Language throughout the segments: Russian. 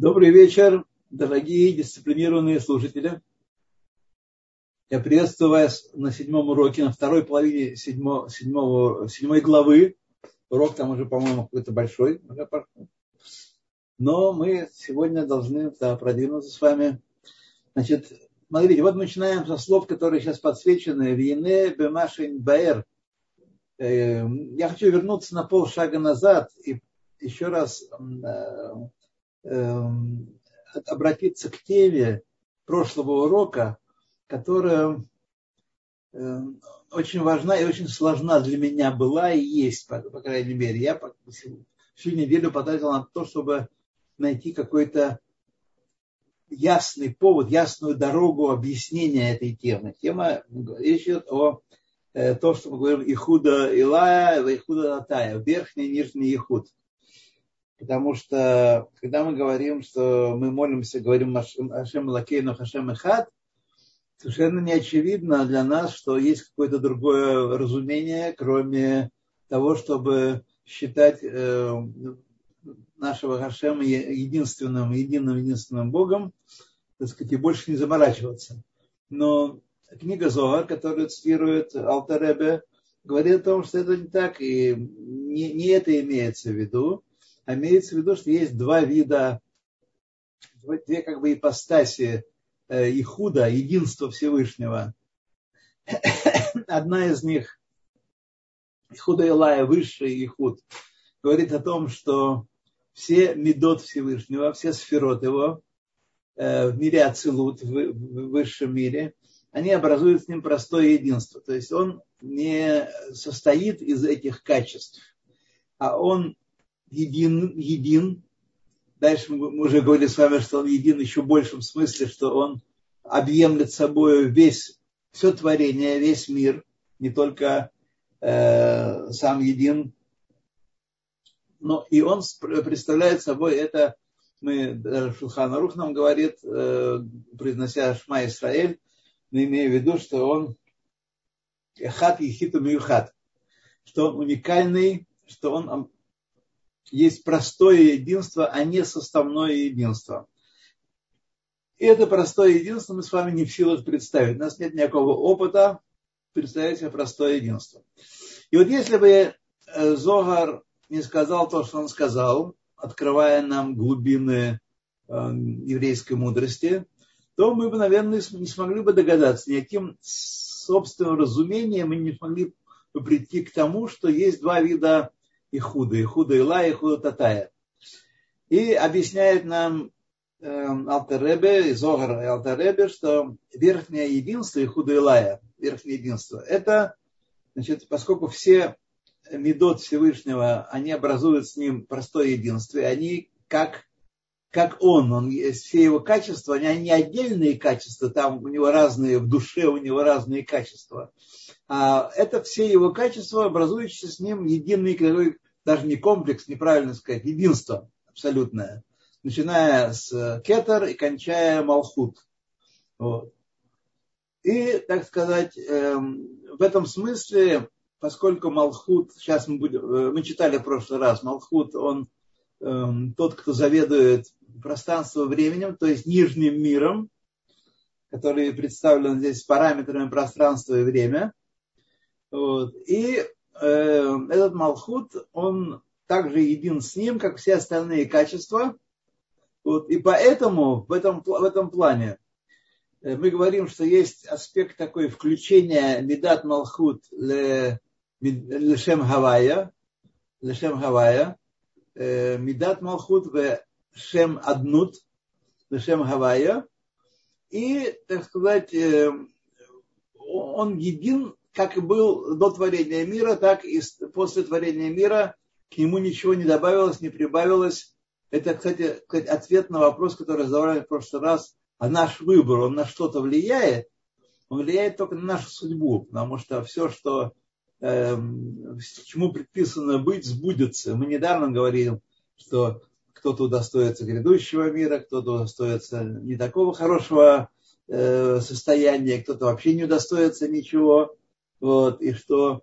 Добрый вечер, дорогие дисциплинированные служители. Я приветствую вас на седьмом уроке, на второй половине седьмо, седьмого, седьмой главы. Урок там уже, по-моему, какой-то большой. Но мы сегодня должны да, продвинуться с вами. Значит, смотрите, вот начинаем со слов, которые сейчас подсвечены. Вине бемашин баэр. Э, я хочу вернуться на полшага назад и еще раз э, Эм, обратиться к теме прошлого урока, которая эм, очень важна и очень сложна для меня была и есть, по, по крайней мере. Я всю неделю потратил на то, чтобы найти какой-то ясный повод, ясную дорогу объяснения этой темы. Тема речь идет о э, том, что мы говорим Ихуда Илая, Ихуда Атая, верхний и нижний Ихуд. Потому что, когда мы говорим, что мы молимся, говорим Ашем Лакейну Хашем Ихад, совершенно не очевидно для нас, что есть какое-то другое разумение, кроме того, чтобы считать э, нашего Хашема единственным, единым, единственным Богом, так сказать, и больше не заморачиваться. Но книга Зоар, которую цитирует Алтаребе, говорит о том, что это не так, и не, не это имеется в виду а имеется в виду, что есть два вида, две как бы ипостаси э, Ихуда, единства Всевышнего. Одна из них, Ихуда Илая, высший Ихуд, говорит о том, что все медот Всевышнего, все сферот его э, в мире Ацилут, в высшем мире, они образуют с ним простое единство. То есть он не состоит из этих качеств, а он един, един. Дальше мы уже говорили с вами, что он един еще в большем смысле, что он объемлет собой весь, все творение, весь мир, не только э, сам един. Но и он представляет собой это, мы, даже Шулхан Рух нам говорит, э, произнося Шма Исраэль, но имея в виду, что он хат и хиту хат, что он уникальный, что он есть простое единство, а не составное единство. И это простое единство мы с вами не в силах представить. У нас нет никакого опыта представить себе простое единство. И вот если бы э, Зогар не сказал то, что он сказал, открывая нам глубины э, еврейской мудрости, то мы бы, наверное, не смогли бы догадаться, никаким собственным разумением мы не смогли бы прийти к тому, что есть два вида Ихуда, Ихуда Ила, Ихуда Татая. И объясняет нам э, Алтеребе, Зогар и Алтеребе, что верхнее единство Ихуда Илая, верхнее единство, это, значит, поскольку все медот Всевышнего, они образуют с ним простое единство, и они как, как он, он, все его качества, они не отдельные качества, там у него разные, в душе у него разные качества, это все его качества, образующиеся с ним единый даже не комплекс, неправильно сказать, единство абсолютное, начиная с кетер и кончая малхут. Вот. И, так сказать, эм, в этом смысле, поскольку Малхут, сейчас мы, будем, э, мы читали в прошлый раз, Малхут, он эм, тот, кто заведует пространством временем, то есть нижним миром, который представлен здесь параметрами пространства и время. Вот. И Э, этот Малхут, он также един с ним, как все остальные качества. Вот, и поэтому в этом, в этом плане э, мы говорим, что есть аспект такой включения Медат Малхут Лешем Хавая, Лешем Хавая, э, Медат Малхут в Шем Аднут, Лешем Хавая, и, так сказать, он един как был до творения мира, так и после творения мира к нему ничего не добавилось, не прибавилось. Это, кстати, ответ на вопрос, который задавали в прошлый раз. А наш выбор, он на что-то влияет? Он влияет только на нашу судьбу, потому что все, что э, чему предписано быть, сбудется. Мы недавно говорим, что кто-то удостоится грядущего мира, кто-то удостоится не такого хорошего э, состояния, кто-то вообще не удостоится ничего вот, и что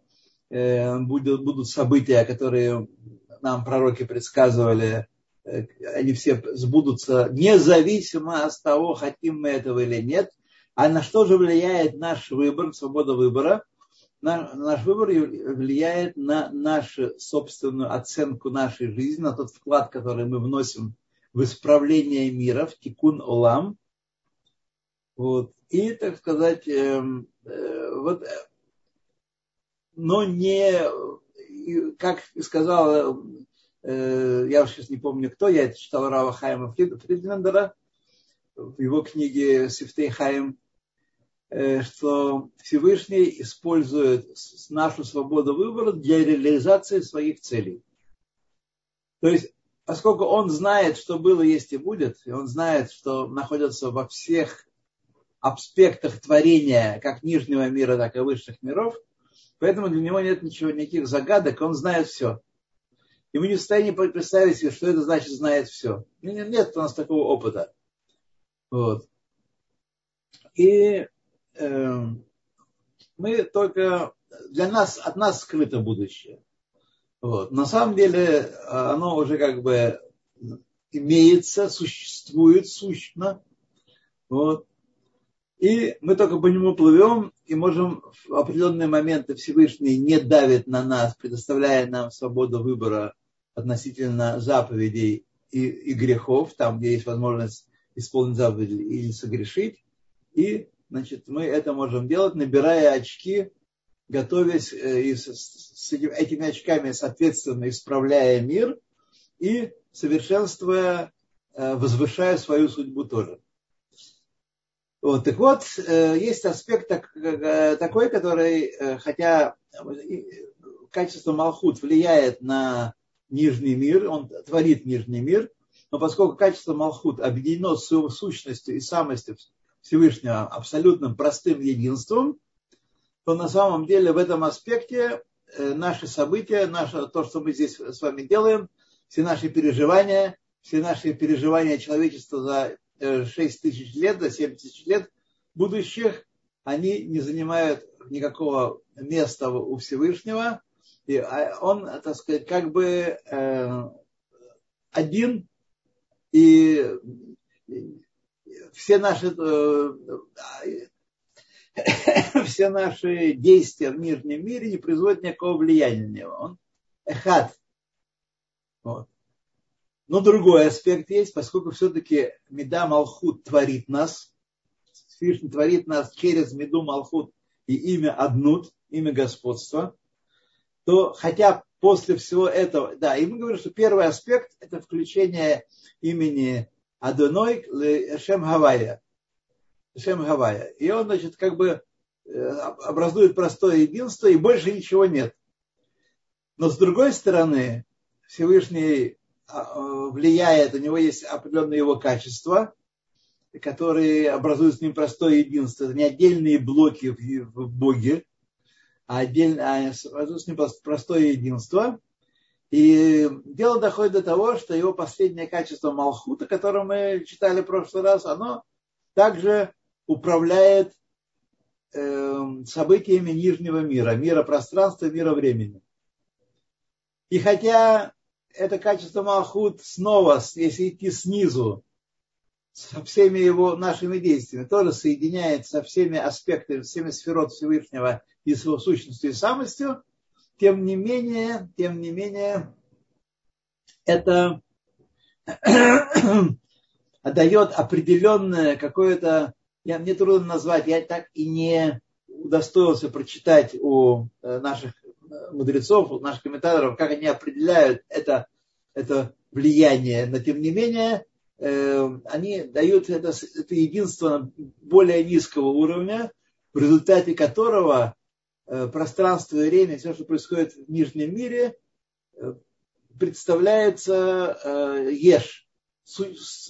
э, будут, будут события, которые нам пророки предсказывали, они все сбудутся независимо от того, хотим мы этого или нет. А на что же влияет наш выбор, свобода выбора? Наш выбор влияет на нашу собственную оценку нашей жизни, на тот вклад, который мы вносим в исправление мира, в тикун олам. Вот. И, так сказать, эм, э, вот, но не, как сказал Э, я сейчас не помню кто, я читал Рава Хайма Фридлендера в его книге Сифтей Хайм, э, что Всевышний использует нашу свободу выбора для реализации своих целей. То есть, поскольку он знает, что было, есть и будет, и он знает, что находится во всех аспектах творения, как нижнего мира, так и высших миров, поэтому для него нет ничего, никаких загадок, он знает все. И мы не в состоянии представить себе, что это значит знает все. Нет, нет у нас такого опыта. Вот. И э, мы только для нас, от нас скрыто будущее. Вот. На самом деле оно уже как бы имеется, существует сущно. Вот. И мы только по нему плывем и можем в определенные моменты Всевышний не давит на нас, предоставляя нам свободу выбора относительно заповедей и, и грехов, там, где есть возможность исполнить заповеди или согрешить. И значит, мы это можем делать, набирая очки, готовясь э, и с, с этими очками, соответственно, исправляя мир и совершенствуя, э, возвышая свою судьбу тоже. Вот, так вот, э, есть аспект такой, который, хотя качество Малхут влияет на нижний мир, он творит нижний мир, но поскольку качество Малхут объединено с сущностью и самостью Всевышнего абсолютным простым единством, то на самом деле в этом аспекте э, наши события, наше, то, что мы здесь с вами делаем, все наши переживания, все наши переживания человечества за 6 э, тысяч лет, за 7 тысяч лет будущих, они не занимают никакого места у Всевышнего, и а, он, так сказать, как бы э, один, и все наши, э, все наши действия в нижнем мире не производят никакого влияния на него. Он эхат. Вот. Но другой аспект есть, поскольку все-таки Меда Малхут творит нас, Всевышний творит нас через Меду Малхут и имя Аднут, имя господства – то хотя после всего этого, да, и мы говорим, что первый аспект – это включение имени Адоной Шем Гавайя. Шем Гавайя. И он, значит, как бы э, образует простое единство, и больше ничего нет. Но с другой стороны, Всевышний влияет, у него есть определенные его качества, которые образуют с ним простое единство. Это не отдельные блоки в Боге, а отдельно, а с ним простое единство. И дело доходит до того, что его последнее качество Малхута, которое мы читали в прошлый раз, оно также управляет э, событиями нижнего мира, мира пространства, мира времени. И хотя это качество Малхут снова, если идти снизу, со всеми его нашими действиями, тоже соединяется со всеми аспектами, всеми сферот Всевышнего и с его сущностью и самостью, тем не менее, тем не менее, это дает определенное какое-то, я, мне трудно назвать, я так и не удостоился прочитать у э, наших мудрецов, наших комментаторов, как они определяют это, это влияние. Но тем не менее, э, они дают это, это единство более низкого уровня, в результате которого Э, пространство и время, все, что происходит в нижнем мире, э, представляется еш,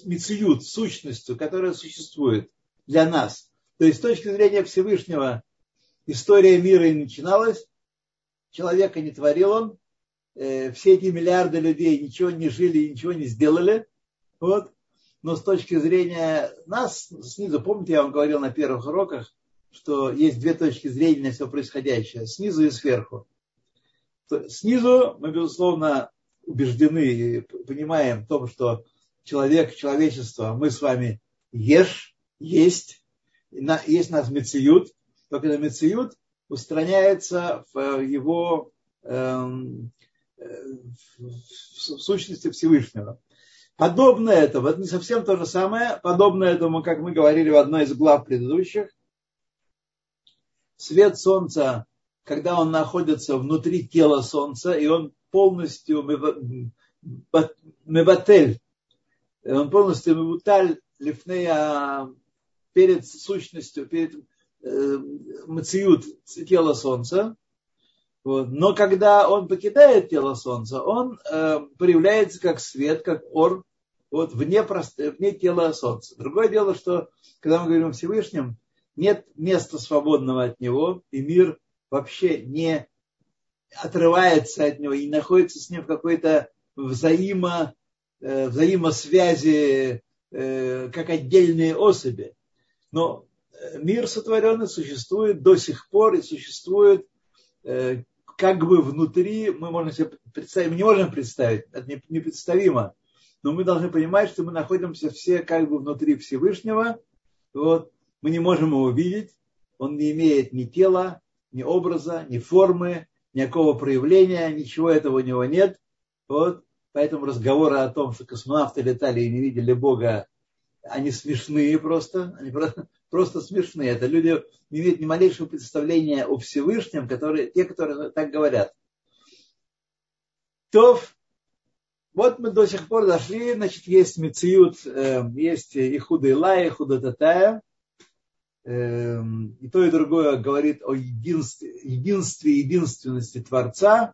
мициют, сущностью, которая существует для нас. То есть с точки зрения Всевышнего история мира и начиналась, человека не творил он, все эти миллиарды людей ничего не жили ничего не сделали. Вот. Но с точки зрения нас, снизу, помните, я вам говорил на первых уроках, что есть две точки зрения на все происходящее, снизу и сверху. Снизу мы, безусловно, убеждены и понимаем в том, что человек, человечество, мы с вами ешь, есть, есть нас мециют, только этот мециют устраняется в его эм, в сущности Всевышнего. Подобно этому, это не совсем то же самое, подобно этому, как мы говорили в одной из глав предыдущих, свет Солнца, когда он находится внутри тела Солнца, и он полностью мебатель, он полностью мебуталь лифнея перед сущностью, перед мациют тела Солнца. Вот. Но когда он покидает тело Солнца, он э, проявляется как свет, как ор, вот вне, просто, вне тела Солнца. Другое дело, что когда мы говорим о Всевышнем, нет места свободного от него, и мир вообще не отрывается от него и находится с ним в какой-то взаимо, э, взаимосвязи, э, как отдельные особи. Но э, мир сотворенный существует до сих пор и существует как бы внутри, мы можем себе представить, мы не можем представить, это непредставимо, но мы должны понимать, что мы находимся все как бы внутри Всевышнего, вот, мы не можем его увидеть, он не имеет ни тела, ни образа, ни формы, никакого проявления, ничего этого у него нет. Вот. Поэтому разговоры о том, что космонавты летали и не видели Бога, они смешные просто, они просто, просто смешные. Это люди не имеют ни малейшего представления о Всевышнем, которые, те, которые так говорят. То вот мы до сих пор дошли, значит, есть Мециют, э, есть и Худа Илая, и Худа Татая. Эм, и то, и другое говорит о единстве, единстве единственности Творца,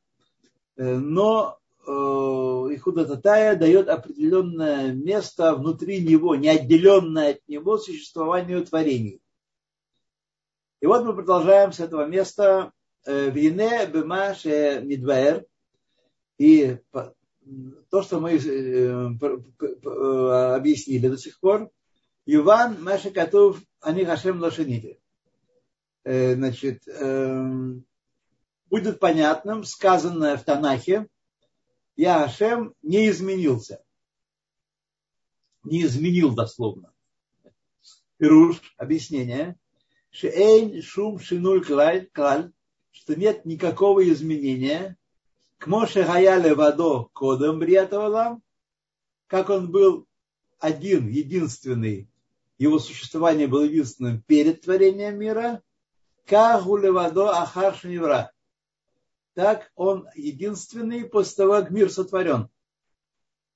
э, но Ихуда Татая дает определенное место внутри него, не от него существованию творений. И вот мы продолжаем с этого места э, Вине Бемаше Мидваэр. И то, что мы объяснили до сих пор, Юван Маша Катув они Хашем Лошенили. Э, значит, эм, будет понятным сказанное в Танахе, я Хашем не изменился. Не изменил дословно. Пируш, объяснение. Шеэйн шум шинуль клаль, что нет никакого изменения. К Моше Хаяле Вадо Кодом Бриатавалам, как он был один, единственный его существование было единственным перед творением мира, Кагулевадо Ахар Шневра. Так он единственный после того, как мир сотворен.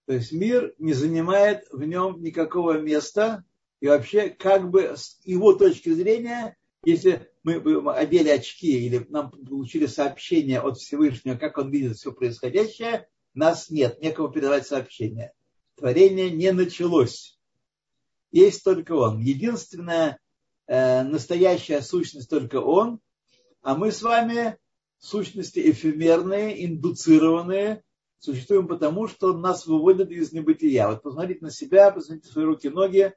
То есть мир не занимает в нем никакого места. И вообще, как бы с его точки зрения, если мы одели очки или нам получили сообщение от Всевышнего, как он видит все происходящее, нас нет, некого передавать сообщение. Творение не началось есть только Он. Единственная э, настоящая сущность только Он, а мы с вами сущности эфемерные, индуцированные, существуем потому, что нас выводят из небытия. Вот посмотрите на себя, посмотрите свои руки, ноги,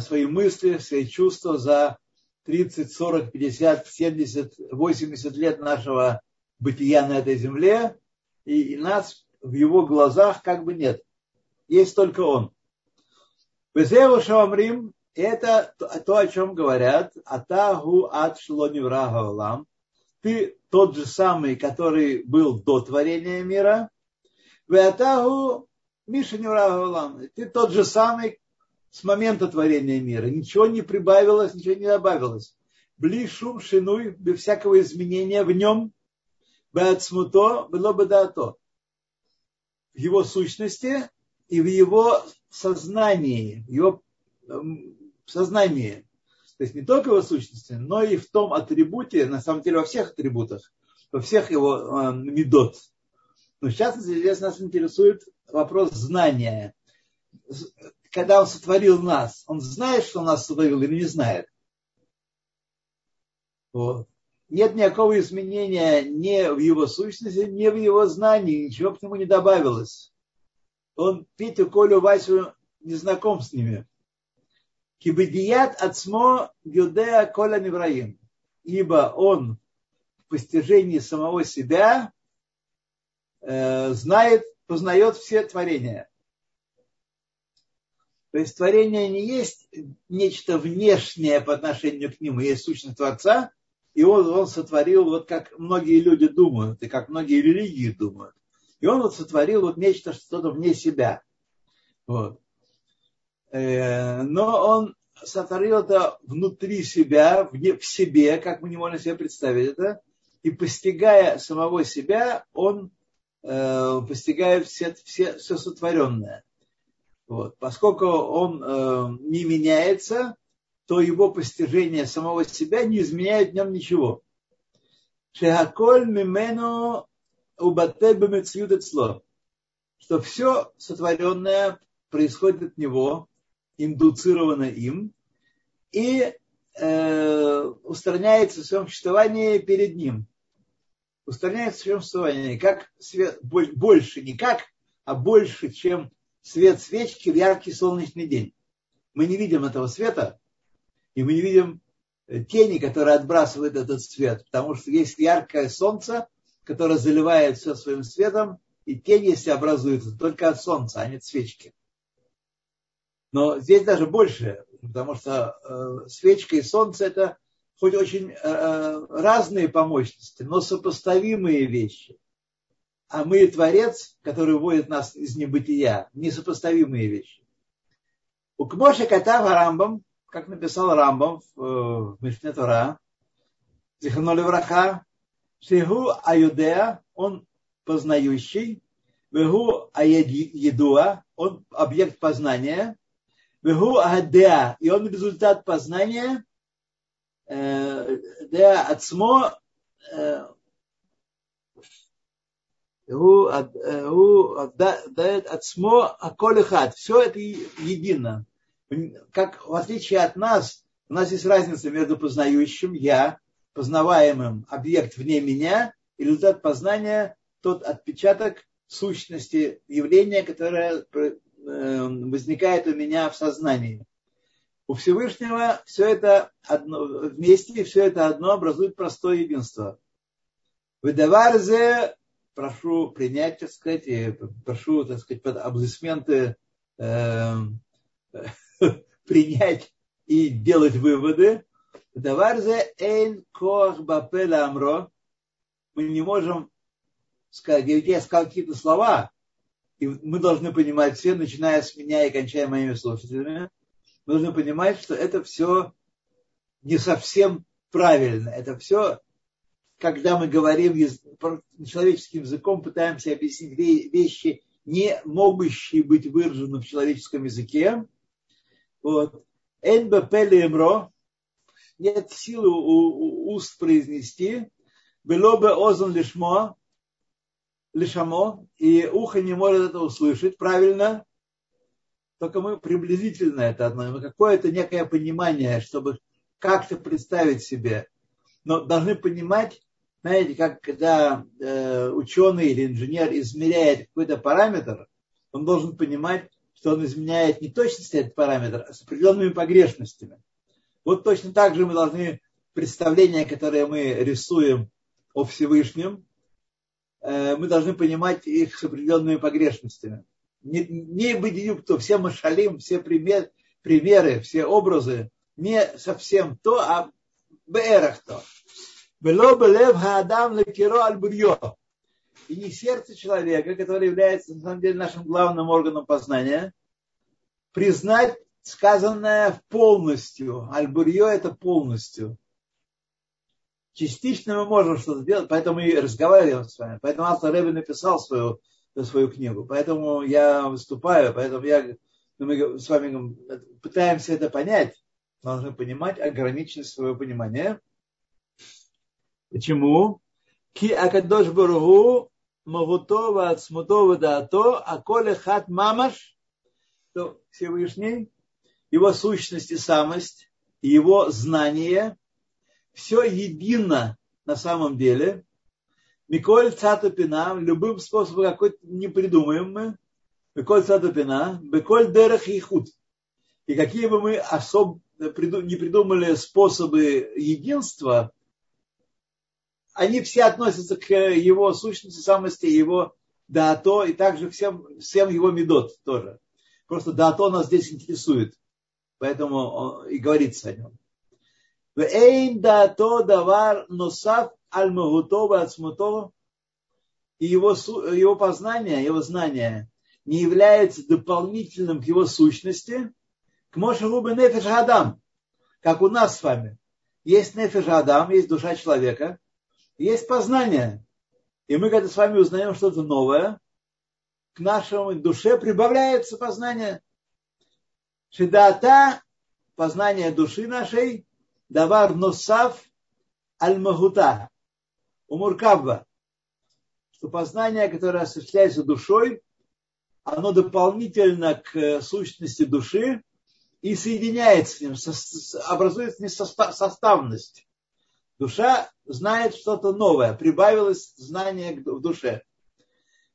свои мысли, свои чувства за 30, 40, 50, 70, 80 лет нашего бытия на этой земле, и, нас в его глазах как бы нет. Есть только он. Безеу Шамрим – это то, о чем говорят. Атагу ат шлонивраха Ты тот же самый, который был до творения мира. Веатагу Миша Невраха Ты тот же самый с момента творения мира. Ничего не прибавилось, ничего не добавилось. Бли шум шинуй, без всякого изменения в нем. Беацмуто, было бы дато. В его сущности и в его сознании, в его эм, сознании. То есть не только его сущности, но и в том атрибуте, на самом деле во всех атрибутах, во всех его э, медот. Но сейчас здесь нас интересует вопрос знания. Когда он сотворил нас, он знает, что он нас сотворил или не знает? Вот. Нет никакого изменения ни в его сущности, ни в его знании, ничего к нему не добавилось он Питу, Колю, Васю не знаком с ними. Кибедият отсмо Юдея Коля Невраим. Ибо он в постижении самого себя э, знает познает все творения. То есть творение не есть нечто внешнее по отношению к нему, есть сущность Творца, и он, он сотворил, вот как многие люди думают, и как многие религии думают. И он вот сотворил вот нечто, что-то вне себя. Вот. Э, но он сотворил это внутри себя, в себе, как мы не можем себе представить это, и постигая самого себя, он э, постигает все, все, все сотворенное. Вот. Поскольку он э, не меняется, то его постижение самого себя не изменяет в нем ничего. Шехаколь мимену бемецьюд что все сотворенное происходит от него, индуцировано им, и э, устраняется в своем существовании перед ним. Устраняется в своем существовании как свет, больше, не как, а больше, чем свет свечки в яркий солнечный день. Мы не видим этого света, и мы не видим э, тени, которые отбрасывают этот свет, потому что есть яркое солнце, которое заливает все своим светом, и тени если образуются только от солнца, а не от свечки. Но здесь даже больше, потому что э, свечка и солнце это хоть очень э, э, разные по мощности, но сопоставимые вещи. А мы и Творец, который вводит нас из небытия, несопоставимые вещи. У Кмоши Катав Рамбам, как написал Рамбам в, э, в Мишне Тора, Зиханоли Враха, Шигу Аюдеа, он познающий, Вегу Аедуа, он объект познания, и он результат познания э, для отсмо э, Гу отдает э, отсмо аколихат. Все это едино. Как в отличие от нас, у нас есть разница между познающим я, познаваемым объект вне меня, и результат познания тот отпечаток сущности явления, которое возникает у меня в сознании. У Всевышнего все это одно, вместе, все это одно образует простое единство. Выдаварзе прошу принять, так сказать, и прошу, так сказать, под аплодисменты э, принять и делать выводы. Даварзе эйн коах бапеля амро. Мы не можем сказать, я сказал какие-то слова, и мы должны понимать все, начиная с меня и кончая моими слушателями, мы должны понимать, что это все не совсем правильно. Это все когда мы говорим человеческим языком, пытаемся объяснить вещи, не могущие быть выражены в человеческом языке. Вот. Лемро, нет силы у, у уст произнести. Было бы озон лишмо, лишамо, и ухо не может это услышать правильно. Только мы приблизительно это одно, какое-то некое понимание, чтобы как-то представить себе. Но должны понимать, знаете, как когда э, ученый или инженер измеряет какой-то параметр, он должен понимать, что он изменяет не точность этот параметр, а с определенными погрешностями. Вот точно так же мы должны представления, которые мы рисуем о Всевышнем, мы должны понимать их с определенными погрешностями. Не, не быть кто, все машалим, все пример, примеры, все образы, не совсем то, а бэрах то. Бело белев хаадам И не сердце человека, которое является на самом деле нашим главным органом познания, признать сказанное полностью. Аль-Бурьё это полностью. Частично мы можем что-то делать, поэтому и разговариваем с вами. Поэтому автор Рэбби написал свою, свою книгу. Поэтому я выступаю, поэтому я, мы с вами пытаемся это понять. Должны понимать ограниченность своего понимания. Почему? Ки акадош баруху мавуто вацмуто вадато, а коли хат мамаш, то Всевышний, его сущность и самость, его знание, все едино на самом деле. Миколь цатупина, любым способом какой-то не придумаем мы. Миколь цатупина, беколь дерах и худ. И какие бы мы особо не придумали способы единства, они все относятся к его сущности, самости, его Даато и также всем, всем его медот тоже. Просто Даато нас здесь интересует. Поэтому он, и говорится о нем. Эйн Даато давар носав аль магутова. И его, его познание, его знание не является дополнительным к его сущности, к Мошелубе Нефеш Адам, как у нас с вами. Есть Нефеш Адам, есть душа человека, есть познание. И мы, когда с вами узнаем что-то новое, к нашей душе прибавляется познание. Шедата, познание души нашей, давар носав аль-магута, умуркабба, что познание, которое осуществляется душой, оно дополнительно к сущности души и соединяется с ним, образует с ним составность. Душа знает что-то новое, прибавилось знание в душе.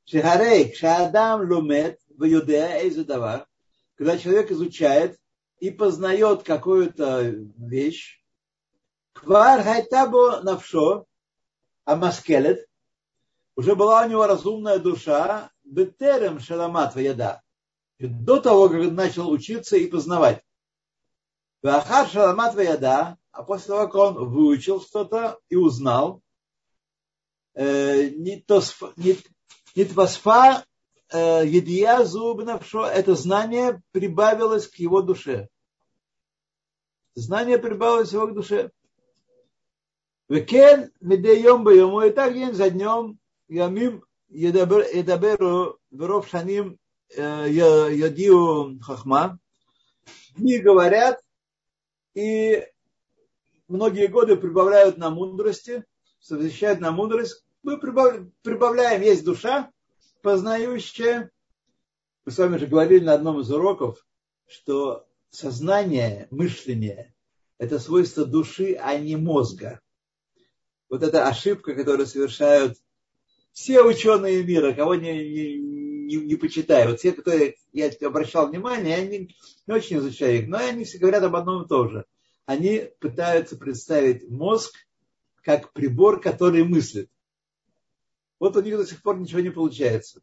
Шехарей, шаадам лумет, ваюдея эйзадавар, когда человек изучает и познает какую-то вещь, квар хайтабо навшо, амаскелет, уже была у него разумная душа, бетерем шаламат ваяда, до того, как он начал учиться и познавать. Вахар шаламат ваяда, а после того, как он выучил что-то и узнал, э, не твасфа э, едия зубнавшо, это знание прибавилось к его душе. Знание прибавилось к его душе. Векен медеем ему и так день за днем ямим едаберу веров шаним ядиу хахма. Дни говорят, и многие годы прибавляют на мудрости, совмещают на мудрость. Мы прибавляем, есть душа, познающая. Мы с вами же говорили на одном из уроков, что сознание, мышление – это свойство души, а не мозга. Вот эта ошибка, которую совершают все ученые мира, кого не, не, не, не почитаю. Вот все, кто я обращал внимание, они не очень изучаю их, но они все говорят об одном и том же – они пытаются представить мозг как прибор, который мыслит. Вот у них до сих пор ничего не получается.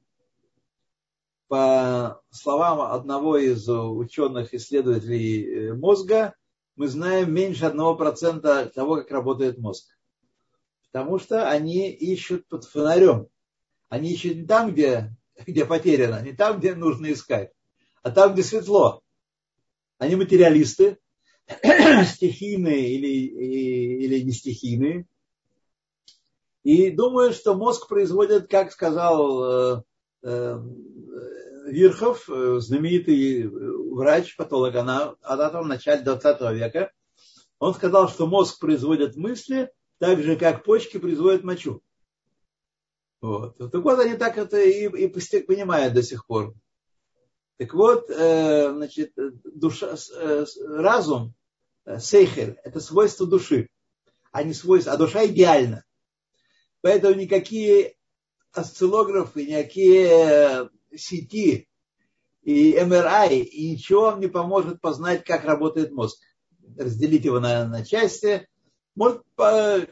По словам одного из ученых исследователей э, мозга, мы знаем меньше одного процента того, как работает мозг. Потому что они ищут под фонарем. Они ищут не там, где, где потеряно, не там, где нужно искать, а там, где светло. Они материалисты, стихийные или, или не стихийные. И думаю, что мозг производит, как сказал э, э, Вирхов, э, знаменитый врач, патологоанатом в начале 20 века, он сказал, что мозг производит мысли так же, как почки производят мочу. Вот. Так вот, они так это и, и понимают до сих пор. Так вот, значит, душа, разум сейхель – это свойство души, а не свойство, а душа идеальна. Поэтому никакие осциллографы, никакие сети и МРИ, и ничего вам не поможет познать, как работает мозг. Разделить его на, на части. Может,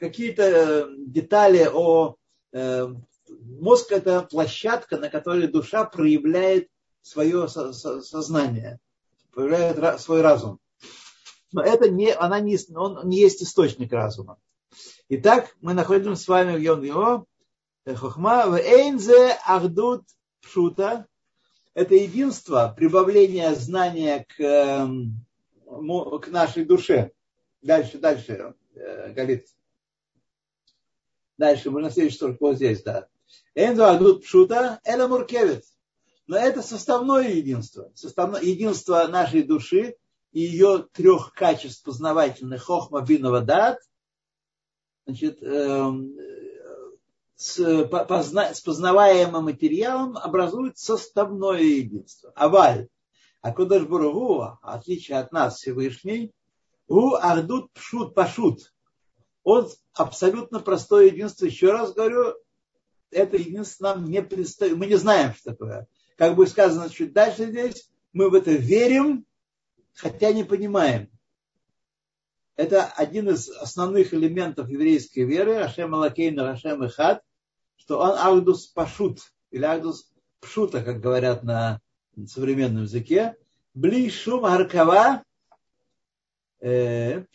какие-то детали о... Э, мозг – это площадка, на которой душа проявляет свое сознание, проявляет свой разум но это не, она не, он не есть источник разума. Итак, мы находимся с вами в Йон Йо, Хохма, в Эйнзе Ахдут Пшута. Это единство, прибавление знания к, эм, к нашей душе. Дальше, дальше, э, Галит. Дальше, на следующий строк, вот здесь, да. Эйнзе Ахдут Пшута, это Муркевит. Но это составное единство. Составное единство нашей души, и ее трех качеств познавательных хохма, бинова, дат, значит, эм, с, позна, с познаваемым материалом образует составное единство. Аваль. А Кудаш Бургу, отличие от нас Всевышний, у Ахдут Пшут Пашут. Он абсолютно простое единство. Еще раз говорю, это единство нам не предстоит. Мы не знаем, что такое. Как будет сказано чуть дальше здесь, мы в это верим, хотя не понимаем. Это один из основных элементов еврейской веры, Ашем Алакейна, Ашем Ихад, что он Агдус Пашут, или агдус пшута, как говорят на современном языке, бли шум аркава, э, без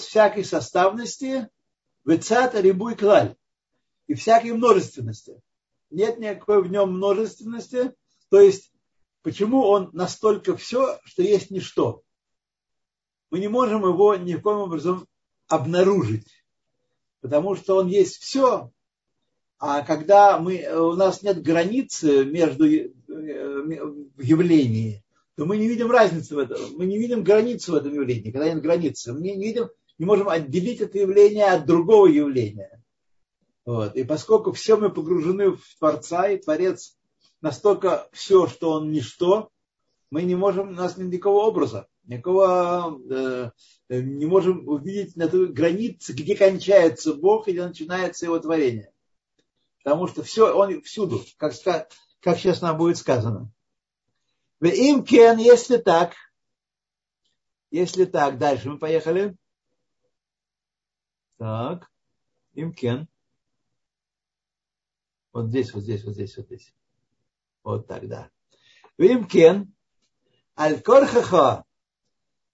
всякой составности, вецат рибуй клаль, и всякой множественности. Нет никакой в нем множественности, то есть почему он настолько все, что есть ничто. Мы не можем его ни в коем образом обнаружить, потому что он есть все, а когда мы, у нас нет границы между э, в явлении, то мы не видим разницы в этом, мы не видим границу в этом явлении, когда нет границы. Мы не видим, не можем отделить это явление от другого явления. Вот. И поскольку все мы погружены в Творца, и Творец настолько все, что он ничто, мы не можем, у нас нет никакого образа, никакого, э, не можем увидеть на той границе, где кончается Бог и где начинается его творение. Потому что все, он всюду, как, как сейчас нам будет сказано. Им кен, если так, если так, дальше мы поехали. Так, им кен. Вот здесь, вот здесь, вот здесь, вот здесь. Вот тогда. Вимкен, аль-корхаха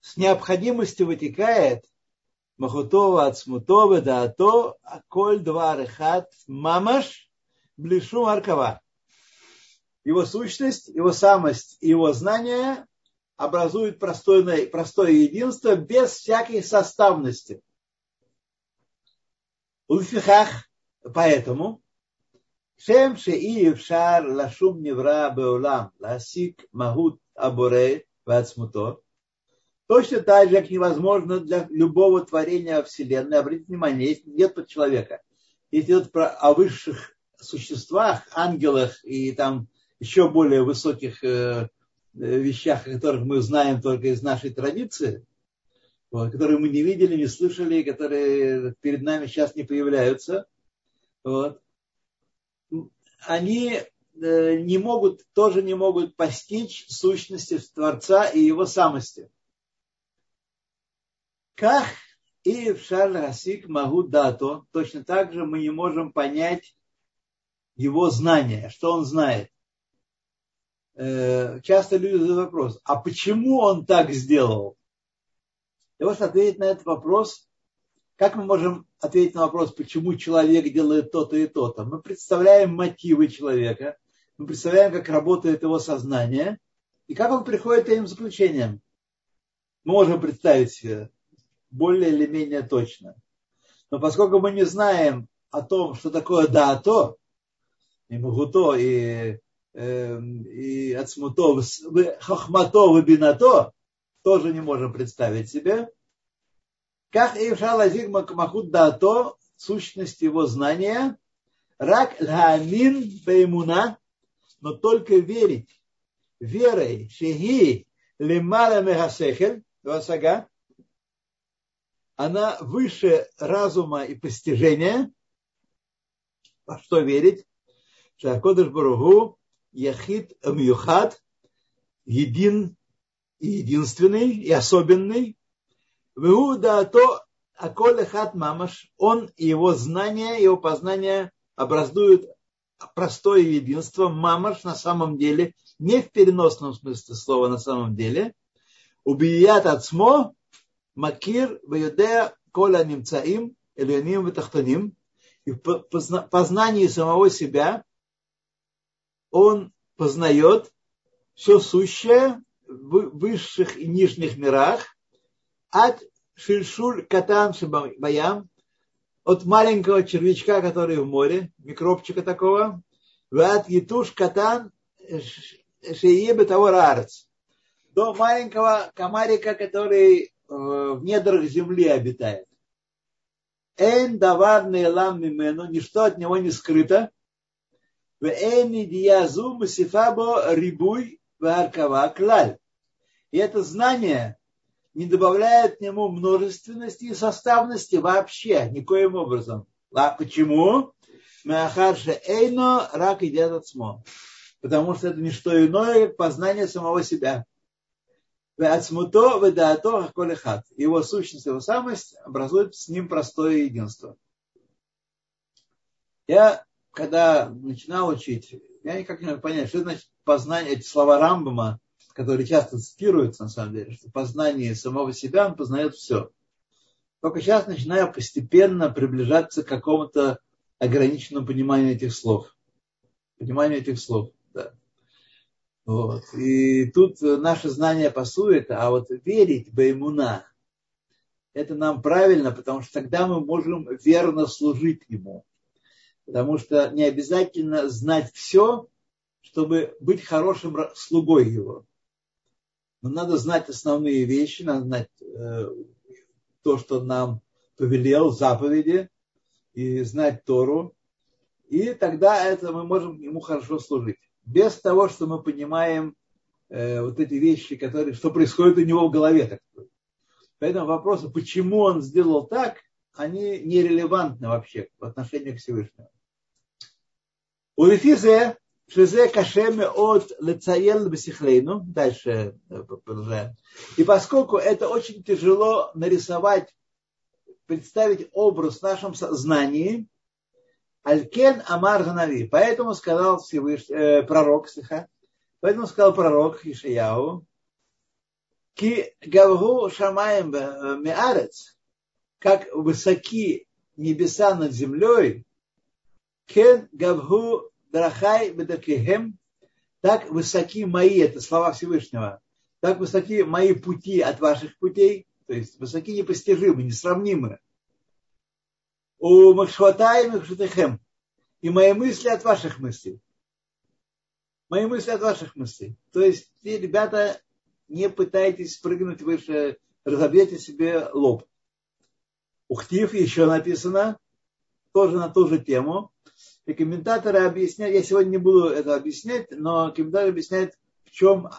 с необходимостью вытекает Махутова от смутова да ато, а коль два рехат мамаш блишу аркава его сущность, его самость и его знание образуют простое, простое единство без всякой составности. Уфихах, поэтому, Шем и Евшар Лашум Невра Беулам Ласик Махут Абуре Вацмуто. Точно так же, как невозможно для любого творения Вселенной, обратите внимание, если нет под человека, если идет про, о высших существах, ангелах и там еще более высоких э, вещах, о которых мы знаем только из нашей традиции, вот, которые мы не видели, не слышали, которые перед нами сейчас не появляются, вот, они э, не могут, тоже не могут постичь сущности Творца и его самости. Как и в Шарль могу дату, точно так же мы не можем понять его знания, что он знает. Э, часто люди задают вопрос, а почему он так сделал? И вот ответить на этот вопрос как мы можем ответить на вопрос, почему человек делает то-то и то-то? Мы представляем мотивы человека, мы представляем, как работает его сознание, и как он приходит к этим заключениям. Мы можем представить себе более или менее точно. Но поскольку мы не знаем о том, что такое да-то, и мугуто, и, и ацмуто, хохмато, бинато, тоже не можем представить себе, как Ивша Лазик Махуд Дато, сущность его знания, рак лхамин беймуна, но только верить верой, шеги лимала мегасехель, васага, она выше разума и постижения. Во что верить? Шакодыш Баругу Яхид Мюхат един и единственный и особенный, Веуда то Аколе хат мамаш, он и его знания, его познания образуют простое единство. Мамаш на самом деле, не в переносном смысле слова на самом деле, убият ацмо, макир, веюдея, коля немцаим, элюаним, ватахтаним. И в познании самого себя он познает все сущее в высших и нижних мирах, от шильшуль катан баям, от маленького червячка, который в море, микробчика такого, от етуш катан шеебе того рарец, до маленького комарика, который э, в недрах земли обитает. Эн давар нейлам мимену, ничто от него не скрыто. Рибуй. И это знание не добавляет к нему множественности и составности вообще, никоим образом. А почему? Махарша эйно рак идет от смо. Потому что это не что иное, как познание самого себя. Отсмуто выдаато колехат. Его сущность, его самость образует с ним простое единство. Я когда начинал учить, я никак не могу понять, что значит познание, эти слова Рамбама, которые часто цитируются, на самом деле, что познание самого себя, он познает все. Только сейчас начинаю постепенно приближаться к какому-то ограниченному пониманию этих слов. Пониманию этих слов, да. Вот. И тут наше знание пасует, а вот верить Баймуна, это нам правильно, потому что тогда мы можем верно служить Ему. Потому что не обязательно знать все, чтобы быть хорошим слугой Его. Но надо знать основные вещи, надо знать э, то, что нам повелел, заповеди, и знать Тору. И тогда это мы можем ему хорошо служить. Без того, что мы понимаем э, вот эти вещи, которые, что происходит у него в голове. Так. Поэтому вопросы, почему он сделал так, они нерелевантны вообще в отношении к Всевышнему. У Лефизе, Шизе Кашеме от Лецаел Бесихлейну, дальше продолжаем. И поскольку это очень тяжело нарисовать, представить образ в нашем сознании, Алькен Амар Ганави, поэтому сказал Всевышний, э, пророк Сиха, поэтому сказал пророк Ишаяу, Ки гавгу шамаем меарец, как высоки небеса над землей, кен гавгу драхай бедакихем, так высоки мои, это слова Всевышнего, так высоки мои пути от ваших путей, то есть высоки непостижимы, несравнимы. У Махшватаем и Махшватахем. И мои мысли от ваших мыслей. Мои мысли от ваших мыслей. То есть, те ребята не пытайтесь прыгнуть выше, разобьете себе лоб. Ухтив еще написано, тоже на ту же тему. И комментаторы объясняют, я сегодня не буду это объяснять, но комментаторы объясняют, в чем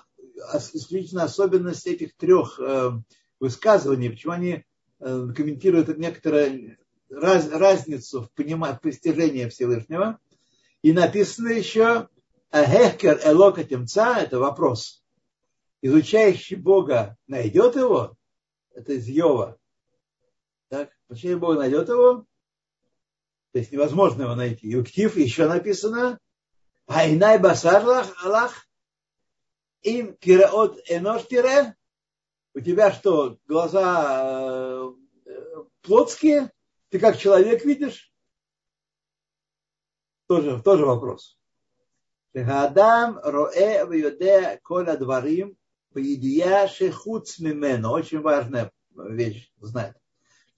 исключительно особенность этих трех э, высказываний, почему они э, комментируют некоторую раз, разницу в, понимании, в постижении Всевышнего. И написано еще Ахехкер Элока Темца, это вопрос изучающий Бога найдет его, это из Йова. Так, изучающий Бога найдет его, то есть невозможно его найти. И у Ктив еще написано, Айнай басарлах Аллах, им кираот энош тире, у тебя что, глаза э, плотские? Ты как человек видишь? Тоже, тоже вопрос. Адам роэ вьюде коля дворим Поедия шехуц мимену. Очень важная вещь знать.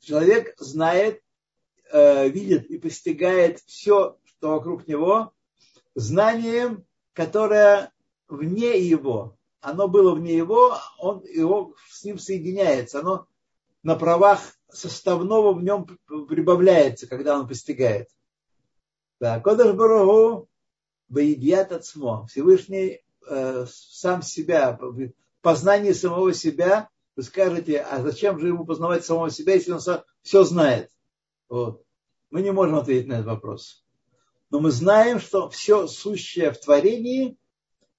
Человек знает, э, видит и постигает все, что вокруг него, знанием, которое вне его. Оно было вне его, он его с ним соединяется. Оно на правах составного в нем прибавляется, когда он постигает. Да, Кодаш Барагу Баидьят Ацмо. Всевышний э, сам себя познании самого себя, вы скажете, а зачем же ему познавать самого себя, если он все знает? Вот. Мы не можем ответить на этот вопрос. Но мы знаем, что все сущее в творении,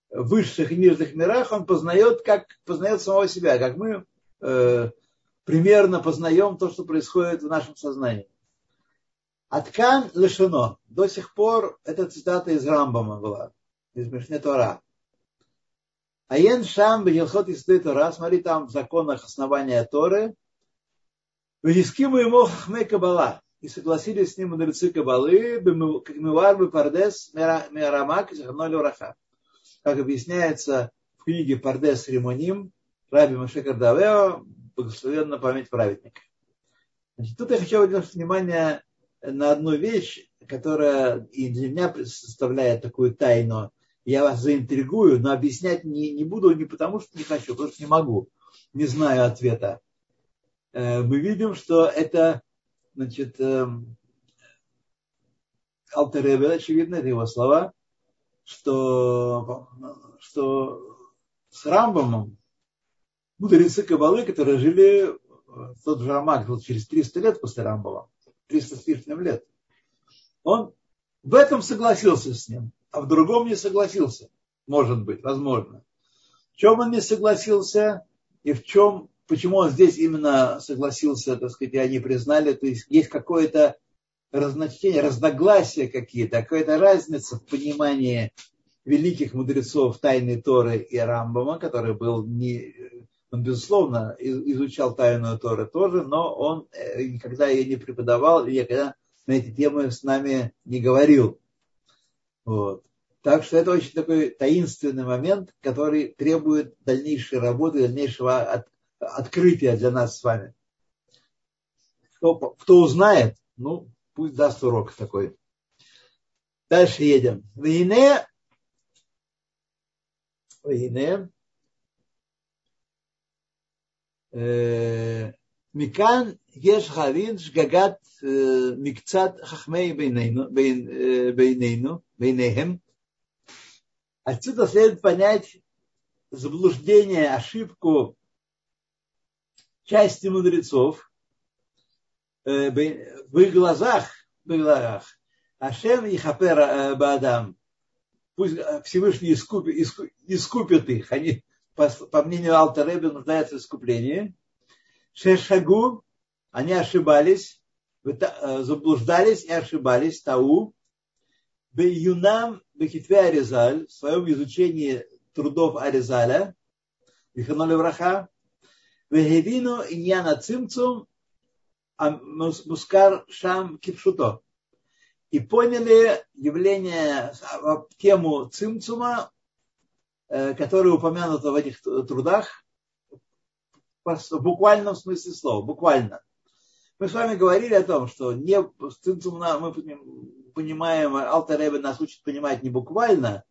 в высших и нижних мирах, он познает, как познает самого себя, как мы э, примерно познаем то, что происходит в нашем сознании. Аткан лишено. До сих пор эта цитата из Рамбама была, из Мишне Тора. Аен Шам Бенилхот Исты Тора, смотри там в законах основания Торы, Вискиму ему Хахме Кабала. И согласились с ним мудрецы Кабалы, как Мивар Пардес Миарамак Заханоли Ураха. Как объясняется в книге Пардес Римоним, Раби Маше Кардавео, благословенна память праведника. Значит, тут я хочу обратить внимание на одну вещь, которая и для меня составляет такую тайну я вас заинтригую, но объяснять не, не буду не потому, что не хочу, а потому что не могу, не знаю ответа. Э, мы видим, что это, значит, эм, Алтеребе, очевидно, это его слова, что, что с Рамбомом мудрецы Кабалы, которые жили в тот же Рамак, вот через 300 лет после Рамбова, 300 с лишним лет, он в этом согласился с ним а в другом не согласился. Может быть, возможно. В чем он не согласился и в чем, почему он здесь именно согласился, так сказать, и они признали, то есть есть какое-то разночтения, разногласия какие-то, какая-то разница в понимании великих мудрецов Тайны Торы и Рамбама, который был не, он, безусловно, изучал Тайную Торы тоже, но он э, никогда ее не преподавал, и никогда на эти темы с нами не говорил. Вот. Так что это очень такой таинственный момент, который требует дальнейшей работы, дальнейшего от, открытия для нас с вами. Кто, кто узнает, ну, пусть даст урок такой. Дальше едем. Вине, вине, מכאן יש להבין שגגת מקצת חכמי בינינו, בינינו, ביניהם. Отсюда следует понять заблуждение, ошибку части мудрецов в их глазах, в их глазах. Ашем и Хапер Баадам. Пусть Всевышний искупит, искупит их. Они по, по мнению Алтареби, нуждаются в искуплении. Шешагу, они ошибались, э, заблуждались и ошибались, тау, Беюнам Бехитве Аризаль, в своем изучении трудов Аризаля, Виханоли Враха, Вехевину Иньяна Цимцум, Мускар Шам Кипшуто. И поняли явление, тему Цимцума которые упомянуты в этих трудах, в буквальном смысле слова, буквально. Мы с вами говорили о том, что не, мы понимаем, Алтаребе нас учит понимать не буквально,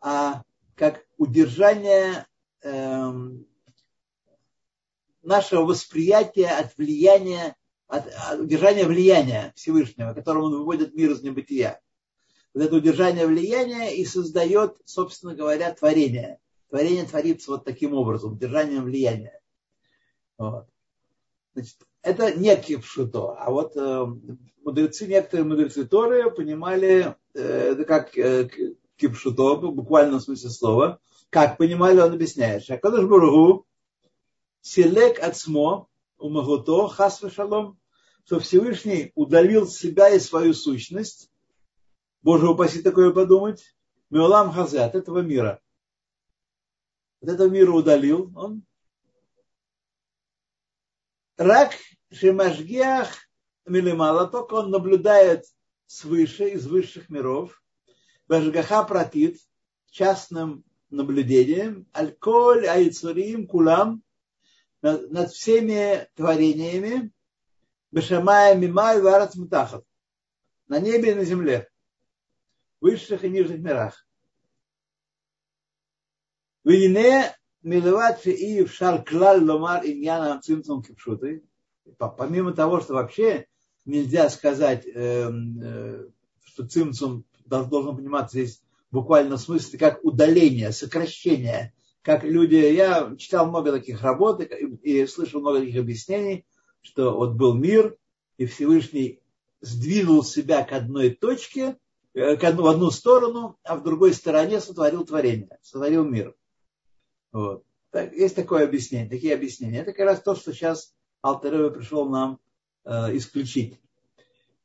а как удержание эм, нашего восприятия от влияния, от, от удержания влияния Всевышнего, которым он выводит мир из небытия вот это удержание влияния и создает, собственно говоря, творение. Творение творится вот таким образом, удержанием влияния. Вот. Значит, это не кипшуто, а вот э, мудрецы, некоторые мудрецы Торы понимали э, это как э, кипшуто, в буквальном смысле слова. Как понимали, он объясняет. Шакадыш Бургу, селек ацмо, умагото, хас шалом, что Всевышний удалил себя и свою сущность, Боже упаси такое подумать. Меолам хазе, от этого мира. От этого мира удалил он. Рак шемашгиах милимала, только он наблюдает свыше, из высших миров. Башгаха протит частным наблюдением. Альколь айцурим кулам над всеми творениями. Бешамая мимай варат мутахат. На небе и на земле высших и нижних мирах. Вине миловат и в шар клаль ломар иньяна цимцум кипшуты. Помимо того, что вообще нельзя сказать, эм, э, что цимцум должен пониматься здесь буквально в смысле как удаление, сокращение. Как люди, я читал много таких работ и слышал много таких объяснений, что вот был мир, и Всевышний сдвинул себя к одной точке, Э, в одну сторону, а в другой стороне сотворил творение, сотворил мир. Вот. Так, есть такое объяснение, такие объяснения. Это как раз то, что сейчас Алтерева пришел нам э, исключить.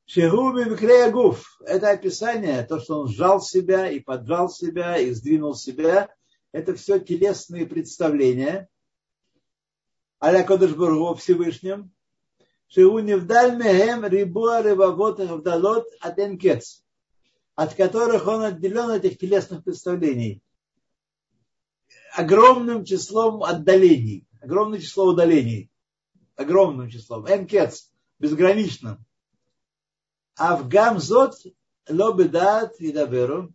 Шегуби Гуф – это описание, то, что он сжал себя и поджал себя и сдвинул себя. Это все телесные представления. Аля Кодыш Бургу Всевышнем. Шеу невдаль мехем рибуа вдалот атенкец от которых он отделен от этих телесных представлений огромным числом отдалений, огромное число удалений, огромным числом, энкец, безграничным. А в гамзот лобедат и даберу.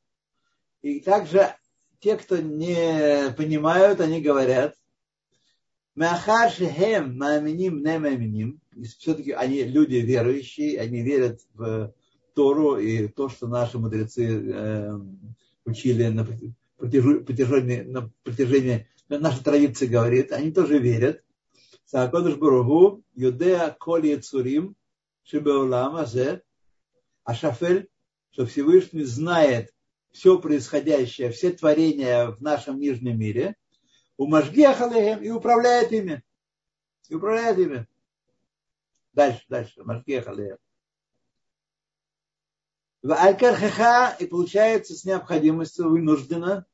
И также те, кто не понимают, они говорят, Махар шехем мааминим не. Все-таки они люди верующие, они верят в Тору и то, что наши мудрецы э, учили на протяжении, на протяжении наша традиция говорит, они тоже верят. Саакодыш Баругу, Юдея Коли Цурим, Шибеулама Азе, Ашафель, что Всевышний знает все происходящее, все творения в нашем нижнем мире, у Машгиахалехем и управляет ими. И управляет ими. Дальше, дальше. Машгиахалехем. В аль и получается с необходимостью вынуждена.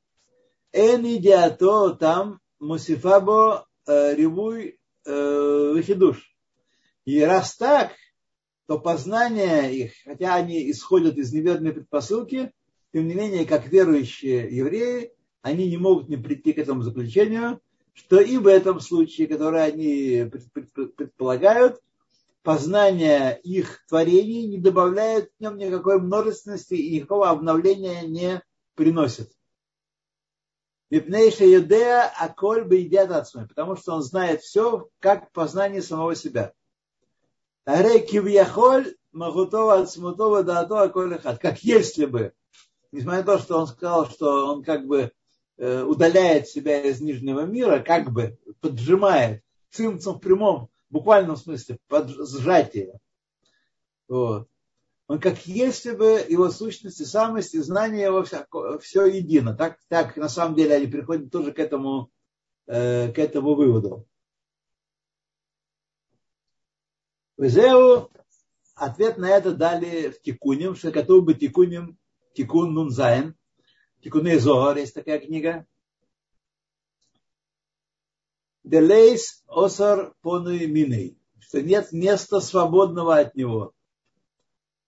Эн идиато там мусифабо э, ревуй э, выхидуш. И раз так, то познание их, хотя они исходят из неверной предпосылки, тем не менее, как верующие евреи, они не могут не прийти к этому заключению, что и в этом случае, который они предполагают, познание их творений не добавляет в нем никакой множественности и никакого обновления не приносит. Випнейша Юдея Аколь бы едят потому что он знает все, как познание самого себя. Арей кивьяхоль магутова ацмутова даато аколь Как если бы, несмотря на то, что он сказал, что он как бы э, удаляет себя из нижнего мира, как бы поджимает, цимцем в прямом, буквальном смысле, под сжатие. Вот. Он как если бы его сущность и самость, и знание его все, все едино. Так, так на самом деле они приходят тоже к этому, э, к этому выводу. Везеу ответ на это дали в Тикунем, что готов бы Тикунем, Тикун Нунзайн, Тикуне Зоар, есть такая книга. Делейс Осар Понуи Миней, что нет места свободного от него.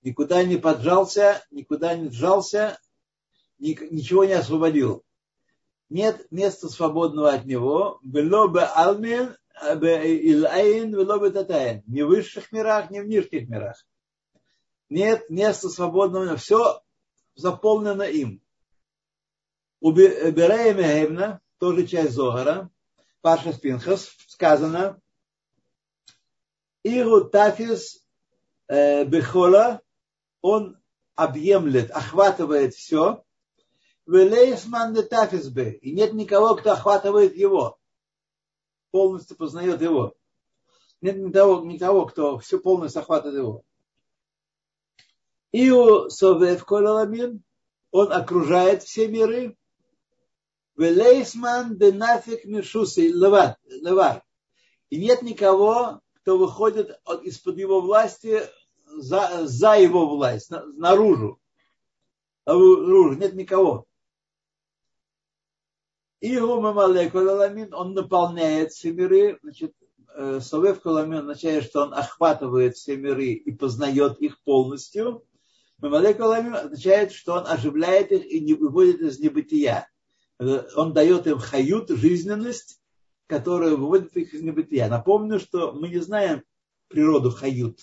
Никуда не поджался, никуда не сжался, ничего не освободил. Нет места свободного от него. Было бы алмин Илайн Велобетатайн. Не в высших мирах, не в нижних мирах. Нет места свободного, все заполнено им. У Берея Мехемна, тоже часть Зогара, Паша Спинхас, сказано, Иру Тафис Бехола, он объемлет, охватывает все, Велейсман Тафис Бе, и нет никого, кто охватывает его полностью познает его. Нет никого, никого кто все полностью охватывает его. Иу совев коламин, он окружает все миры. Велейсман денафик мишуси левар. И нет никого, кто выходит из-под его власти за, за его власть, наружу. Наружу. Нет никого. И Гумамалекуламин, он наполняет все миры, значит, э, Совев Куламин означает, что он охватывает все миры и познает их полностью. Мамалекуламин означает, что он оживляет их и не выводит из небытия. Э, он дает им хают, жизненность, которая выводит их из небытия. Напомню, что мы не знаем природу хают.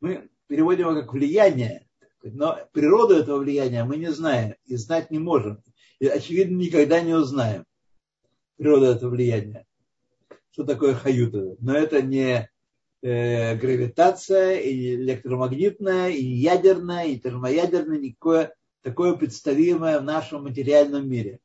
Мы переводим его как влияние, но природу этого влияния мы не знаем и знать не можем и, очевидно, никогда не узнаем природу этого влияния. Что такое хаюта? Но это не э, гравитация, и электромагнитная, и ядерная, и термоядерная, никакое такое представимое в нашем материальном мире.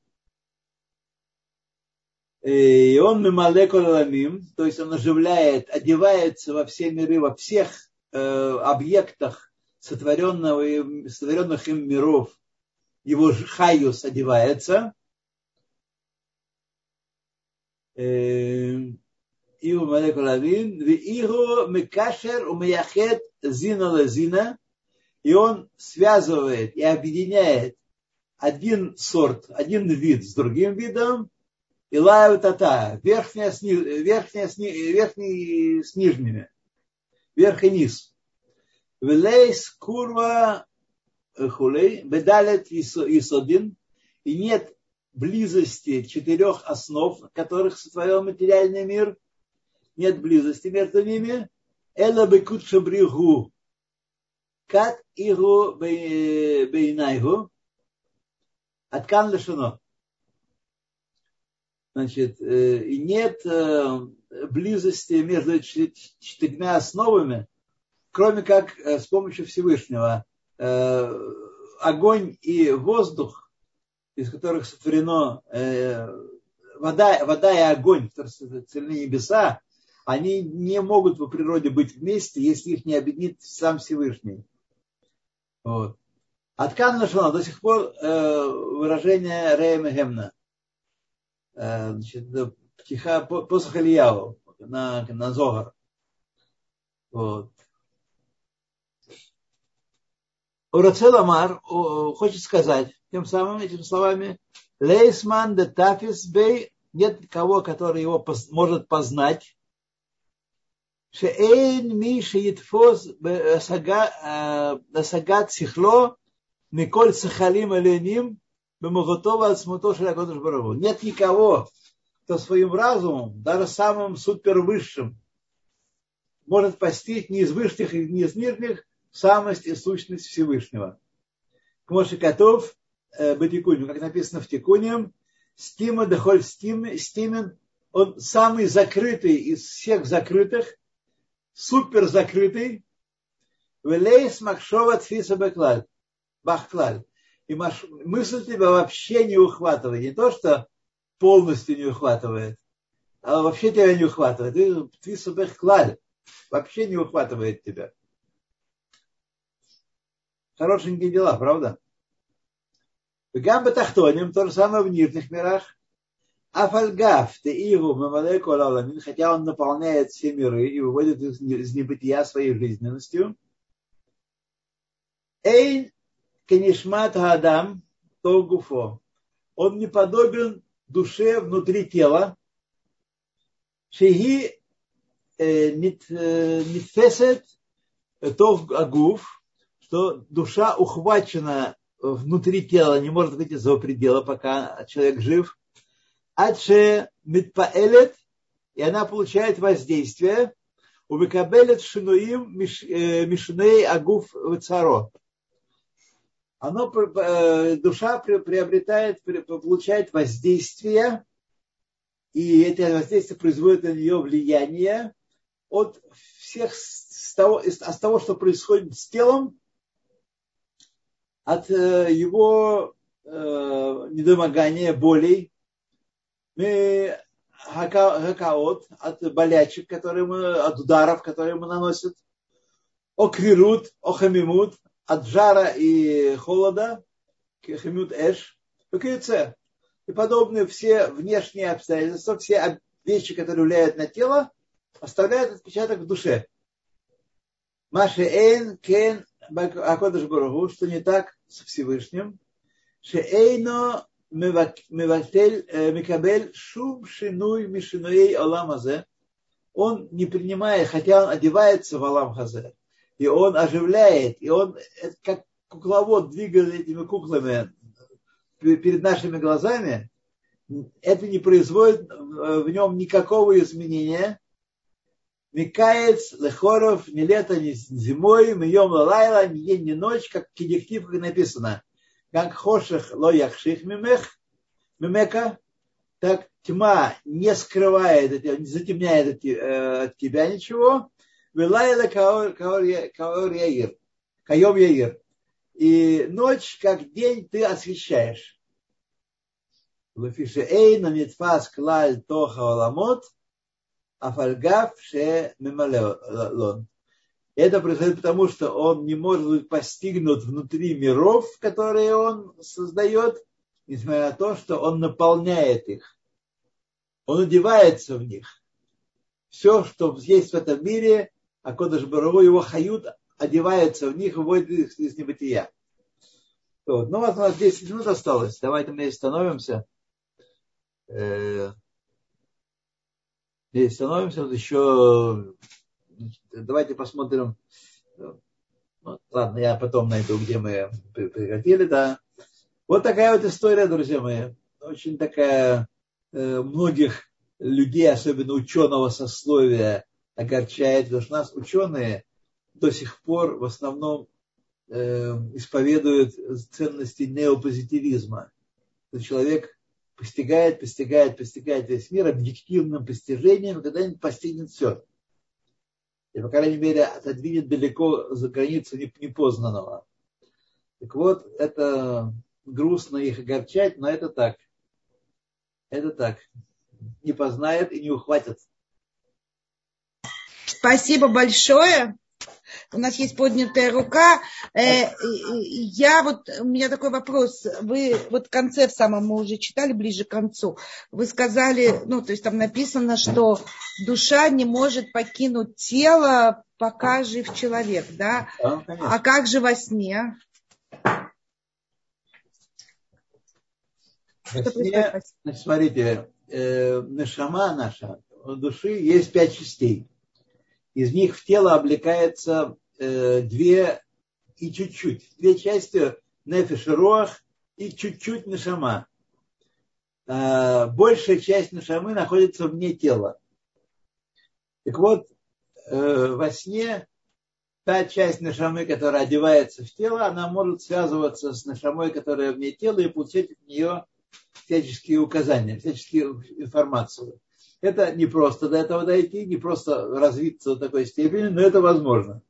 И он мималекуламим, то есть он оживляет, одевается во все миры, во всех э, объектах сотворенного, сотворенных им миров, его хайус одевается. Иу Малекулавин, Вииру Мекашер Умеяхет Зина Лазина, и он связывает и объединяет один сорт, один вид с другим видом, и лаю тата, верхняя с, верхняя, с, верхний с нижними, верх и низ. Велейс курва хулей, бедалет исодин, и нет близости четырех основ, которых сотворил материальный мир, нет близости между ними, эла бекут шабригу, как игу бейнайгу, откан лешано. Значит, и нет близости между четырьмя основами, кроме как с помощью Всевышнего. Э, огонь и воздух, из которых сотворено э, вода, вода и огонь, которые сотворены небеса, они не могут по природе быть вместе, если их не объединит сам Всевышний. Вот. Откан нашла до сих пор э, выражение Рея Гемна. Э, значит, птиха, посох на, на Зогар. Вот. Урацеламар хочет сказать тем самым этими словами, Лейсман де Тафис Бей, нет кого, который его может познать, שאין מי שיתפוס בהשגת שכלו מכל שכלים עליונים במוחותו ועצמותו של הקודש ברוך הוא. Нет никого, кто своим разумом, даже самым супервысшим, может постичь не из высших и не из нижних самость и сущность Всевышнего. Кмоши Котов, Батикуню, как написано в Тикуне, Стима Дехоль Стимен, он самый закрытый из всех закрытых, супер закрытый, Велейс Макшова Тфиса Бахклаль. И мысль тебя вообще не ухватывает. Не то, что полностью не ухватывает, а вообще тебя не ухватывает. Тфиса Беклаль вообще не ухватывает тебя. Хорошенькие дела, правда? В Гамбе Тахтоним, то же самое в нижних мирах. Афальгав, ты Игу, Мамалеку Аламин, хотя он наполняет все миры и выводит из небытия своей жизненностью. Эйн Кенишмат Адам, то гуфо. Он не подобен душе внутри тела. Шеги нитфесет то агуф, что душа ухвачена внутри тела, не может выйти за пределы, пока человек жив. Адше митпаэлет, и она получает воздействие, у Микабелет шинуим мишней агуф царо. Оно, душа приобретает, получает воздействие, и это воздействие производит на нее влияние от всех, с того, от того, что происходит с телом, от э, его э, недомогания, болей, хакаот, от болячек, которые мы, от ударов, которые ему наносят, о квирут, о хамимут, от жара и холода, хамют эш, и подобные все внешние обстоятельства, все вещи, которые влияют на тело, оставляют отпечаток в душе. Маши эйн кен Акодыш Барагу, что не так с Всевышним, шеэйно микабель шум шинуй мишинуей алам он не принимает, хотя он одевается в алам хазе, и он оживляет, и он как кукловод двигает этими куклами перед нашими глазами, это не производит в нем никакого изменения, Микаец, Лехоров, ни лето, ни зимой, Мием Лайла, ни день, ни ночь, как кедиктив, как написано. Как Хоших Ло Яхших Мимех, Мимека, так тьма не скрывает, не затемняет э, от тебя ничего. Вилайла Каор Яир, Каем Яир. И ночь, как день, ты освещаешь. Лефише Эйна Нитфас Клаль Тоха Оламот – Афальгав ше мемалеон. Это происходит потому, что он не может быть постигнут внутри миров, которые он создает, несмотря на то, что он наполняет их. Он одевается в них. Все, что есть в этом мире, а Кодыш Барову, его хают, одевается в них, выводит их из небытия. Вот. Ну, вот у нас 10 минут осталось. Давайте мы. Э, и становимся вот еще, давайте посмотрим, ладно, я потом найду, где мы прекратили, да. Вот такая вот история, друзья мои, очень такая, э, многих людей, особенно ученого сословия, огорчает, потому что нас ученые до сих пор в основном э, исповедуют ценности неопозитивизма. Человек постигает, постигает, постигает весь мир объективным постижением, когда-нибудь постигнет все. И, по крайней мере, отодвинет далеко за границу непознанного. Так вот, это грустно их огорчать, но это так. Это так. Не познает и не ухватит. Спасибо большое у нас есть поднятая рука. Э, я вот, у меня такой вопрос. Вы вот в конце в самом мы уже читали, ближе к концу. Вы сказали, ну, то есть там написано, что душа не может покинуть тело, пока жив человек, да? А, а как же во сне? Во сне, смотрите, э, нашама наша, у души есть пять частей. Из них в тело облекается э, две и чуть-чуть. Две части нефиш руах и чуть-чуть нашама. Э, большая часть нашамы находится вне тела. Так вот, э, во сне та часть нашамы, которая одевается в тело, она может связываться с нашамой, которая вне тела, и получать от нее всяческие указания, всяческие информацию. Это не просто до этого дойти, не просто развиться до такой степени, но это возможно.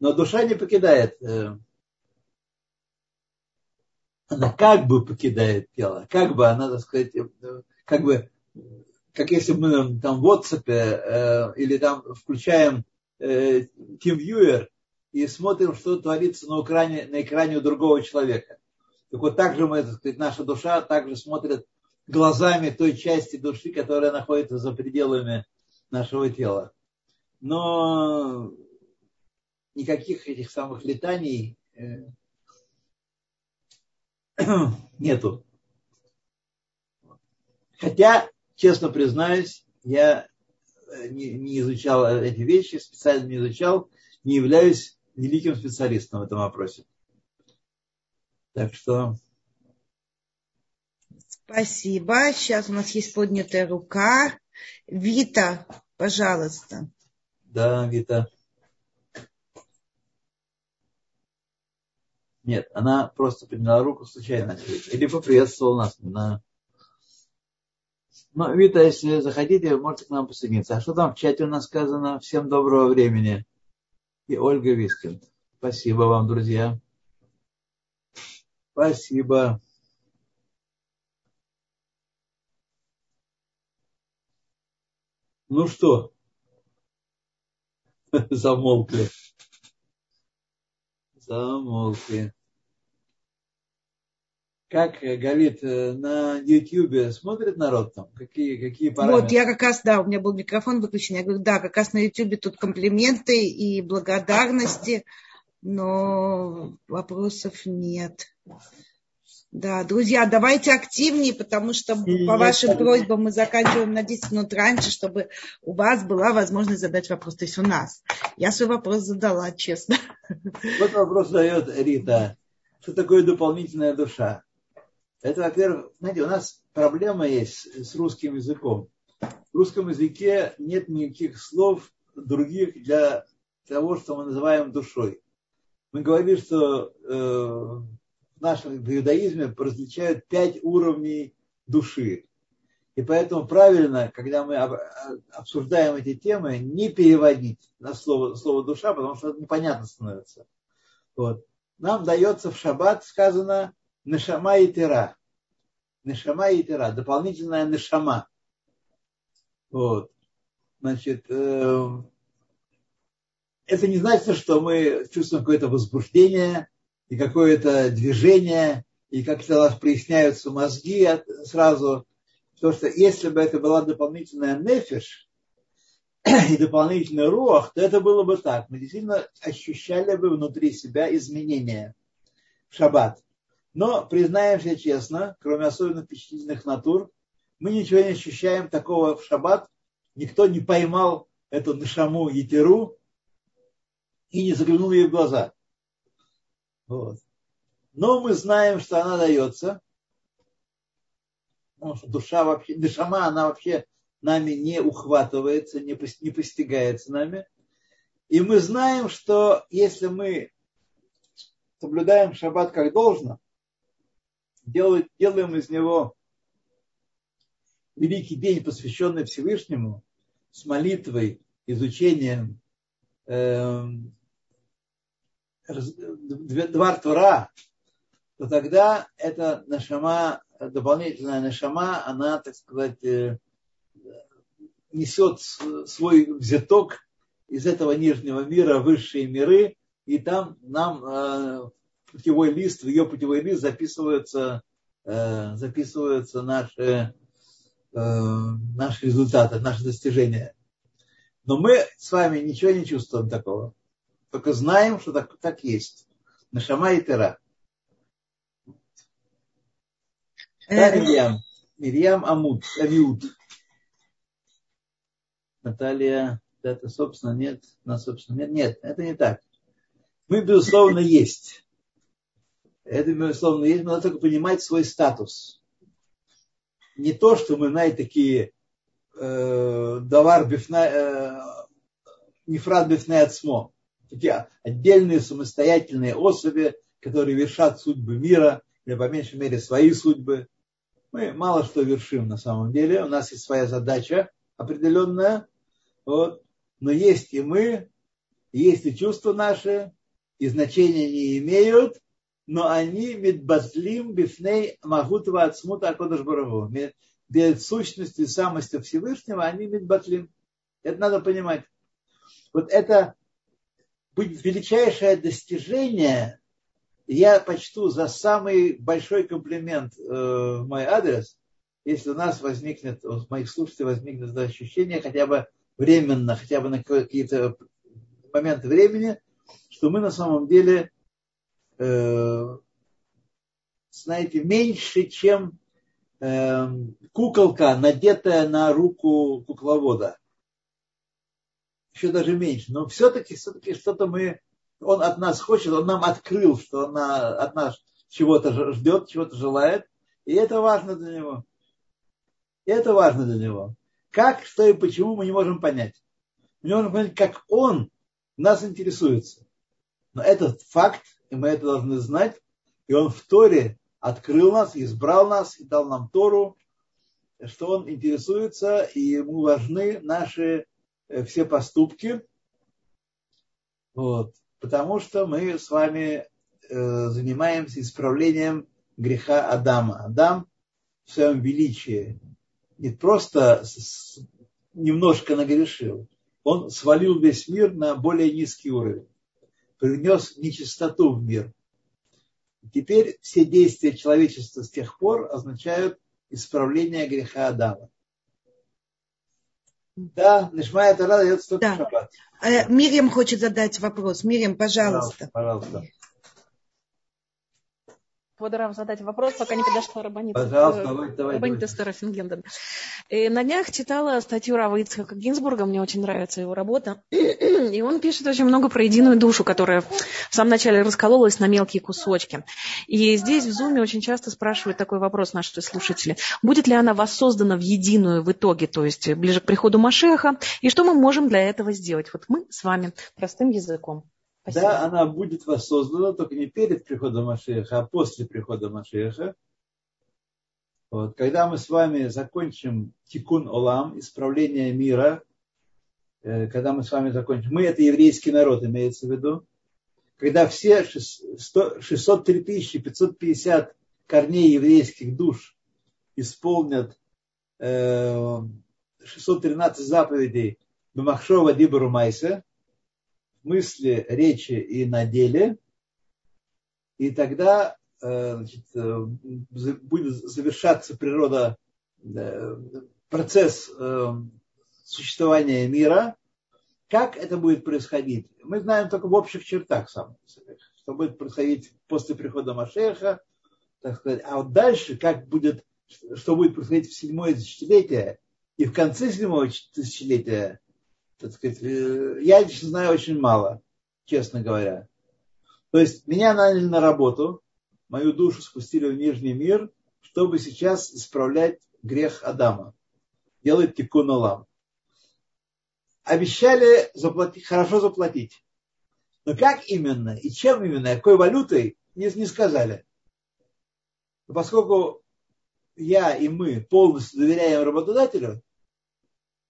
Но душа не покидает, э, она как бы покидает тело, как бы она, так сказать, э, как бы, как если мы там в WhatsApp э, или там включаем TeamViewer и смотрим, что творится на экране, на экране у другого человека. Так вот так же мы, так сказать, наша душа также смотрит глазами той части души, которая находится за пределами нашего тела. Но никаких этих самых летаний э, нету. Хотя, честно признаюсь, я э, не, не изучал эти вещи, специально не изучал, не являюсь великим специалистом в этом вопросе. Так что... Спасибо. Сейчас у нас есть поднятая рука. Вита, пожалуйста. Да, Вита. Нет, она просто подняла руку случайно. Или поприветствовала нас. На... Ну, Вита, если захотите, можете к нам присоединиться. А что там в чате у нас сказано? Всем доброго времени. И Ольга Вискин. Спасибо вам, друзья. Спасибо. Ну что, замолкли. Замолкли. Как, Галит, э, на Ютьюбе смотрит народ там? Какие, какие параметры? Вот, я как раз, да, у меня был микрофон выключен. Я говорю, да, как раз на Ютьюбе тут комплименты и благодарности но вопросов нет. Да, друзья, давайте активнее, потому что по вашим просьбам мы заканчиваем на 10 минут раньше, чтобы у вас была возможность задать вопрос. То есть у нас. Я свой вопрос задала, честно. Вот вопрос дает Рита. Что такое дополнительная душа? Это, во-первых, знаете, у нас проблема есть с русским языком. В русском языке нет никаких слов других для того, что мы называем душой мы говорили, что э, в нашем иудаизме различают пять уровней души. И поэтому правильно, когда мы обсуждаем эти темы, не переводить на слово, слово душа, потому что это непонятно становится. Вот. Нам дается в шаббат сказано нешама и тира. Нешама и тира. Дополнительная нешама. Вот. Значит, э, это не значит, что мы чувствуем какое-то возбуждение и какое-то движение, и как-то у нас проясняются мозги сразу. Потому что если бы это была дополнительная нефиш и дополнительный рух, то это было бы так. Мы действительно ощущали бы внутри себя изменения в шаббат. Но, признаемся честно, кроме особенно впечатлительных натур, мы ничего не ощущаем такого в шаббат. Никто не поймал эту нашаму етеру, и не заглянул ей в глаза. Вот. Но мы знаем, что она дается. Потому что душа вообще, дышама, она вообще нами не ухватывается, не, постигается нами. И мы знаем, что если мы соблюдаем шаббат как должно, делаем, делаем из него великий день, посвященный Всевышнему, с молитвой, изучением, эм, два Тура, то тогда эта нашама, дополнительная нашама, она, так сказать, э, несет свой взяток из этого нижнего мира в высшие миры, и там нам э, путевой лист, в ее путевой лист записываются, э, записываются наши, наши результаты, наши достижения. Но мы с вами ничего не чувствуем такого. Только знаем, что так, так есть. Нашама и тера. Да, Мирьям. Мирьям Амут, Амиут. Наталья, это, собственно, нет, на собственно, нет, нет, это не так. Мы, безусловно, есть. Это, безусловно, есть, но надо только понимать свой статус. Не то, что мы, знаете, такие э, давар бифна, э, нефрат бифна отсмо. Такие отдельные самостоятельные особи, которые вершат судьбы мира, или по меньшей мере свои судьбы. Мы мало что вершим на самом деле. У нас есть своя задача определенная. Вот. Но есть и мы, есть и чувства наши, и значения не имеют, но они медбазлим бифней магутова от смута акодыш барагу. Перед сущностью и самостью Всевышнего они медбатлим. Это надо понимать. Вот это величайшее достижение, я почту за самый большой комплимент э, в мой адрес, если у нас возникнет, у моих слушателей возникнет это ощущение хотя бы временно, хотя бы на какие-то моменты времени, что мы на самом деле, э, знаете, меньше, чем э, куколка, надетая на руку кукловода. Еще даже меньше. Но все-таки, все-таки что-то мы, он от нас хочет, он нам открыл, что он от нас чего-то ждет, чего-то желает. И это важно для него. И это важно для него. Как, что и почему мы не можем понять. Мы не можем понять, как он нас интересуется. Но этот факт, и мы это должны знать, и он в Торе открыл нас, избрал нас и дал нам Тору, что он интересуется, и ему важны наши все поступки. Вот. Потому что мы с вами э, занимаемся исправлением греха Адама. Адам в своем величии не просто немножко нагрешил, он свалил весь мир на более низкий уровень, принес нечистоту в мир. Теперь все действия человечества с тех пор означают исправление греха Адама. Да, Нишмая Тара дает столько да. шаббат. Э, Мирьям хочет задать вопрос. Мирьям, пожалуйста. Пожалуйста. пожалуйста. Квадрам задать вопрос, пока не подошла Рабанит. Пожалуйста, давай, давай. Рабанит Эстера Фингенден. И на днях читала статью Рава Ицхака Гинзбурга, мне очень нравится его работа. И он пишет очень много про единую душу, которая в самом начале раскололась на мелкие кусочки. И здесь в Зуме очень часто спрашивают такой вопрос наши слушатели. Будет ли она воссоздана в единую в итоге, то есть ближе к приходу Машеха? И что мы можем для этого сделать? Вот мы с вами простым языком. Спасибо. Да, она будет воссоздана, только не перед приходом Машеха, а после прихода Машеха. Вот. Когда мы с вами закончим тикун олам, исправление мира, э, когда мы с вами закончим, мы это еврейский народ, имеется в виду, когда все 603 550 корней еврейских душ исполнят 613 э, заповедей Бамахшова Дибару Майса, мысли, речи и на деле. И тогда э, значит, э, будет завершаться природа, э, процесс существования мира. Как это будет происходить? Мы знаем только в общих чертах самых, что будет происходить после прихода Машеха, так сказать. А вот дальше, как будет, что будет происходить в седьмое тысячелетие и в конце седьмого тысячелетия, так сказать, э, я лично знаю очень мало, честно говоря. То есть меня наняли на работу, мою душу спустили в нижний мир, чтобы сейчас исправлять грех Адама. Делать тикун олам. Обещали заплатить, хорошо заплатить. Но как именно и чем именно, какой валютой, не, не сказали. Поскольку я и мы полностью доверяем работодателю,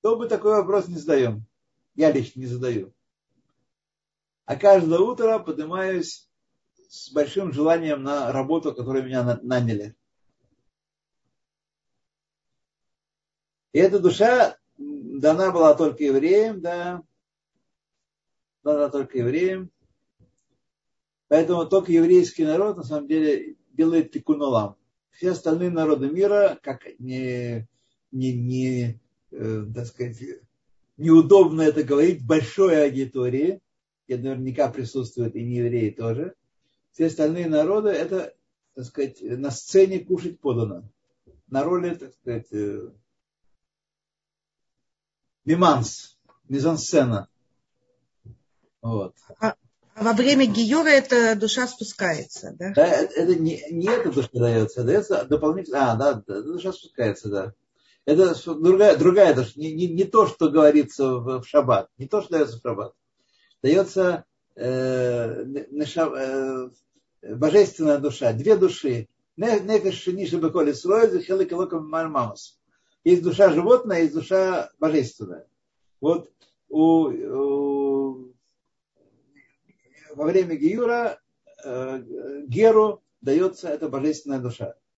то мы такой вопрос не задаем я лично не задаю. А каждое утро поднимаюсь с большим желанием на работу, которую меня наняли. И эта душа дана была только евреям, да, дана только евреям. Поэтому только еврейский народ на самом деле делает тикунулам. Все остальные народы мира, как не, не, не э, так сказать, неудобно это говорить большой аудитории, где наверняка присутствуют и неевреи тоже. Все остальные народы, это, так сказать, на сцене кушать подано. на роли, так сказать, э, миманс, мизансцена. Вот. А, а во время гиюра эта душа спускается, да? Да, это, это не, не эта душа дается, дается дополнительно. А, да, да, душа спускается, да. Это другая, другая душа, не, не, не то, что говорится в, в шаббат, не то, что дается в шаббат. Дается э, э, божественная душа, две души. Есть душа животная, есть душа божественная. Вот у, у, во время Гиюра э, Геру дается эта божественная душа.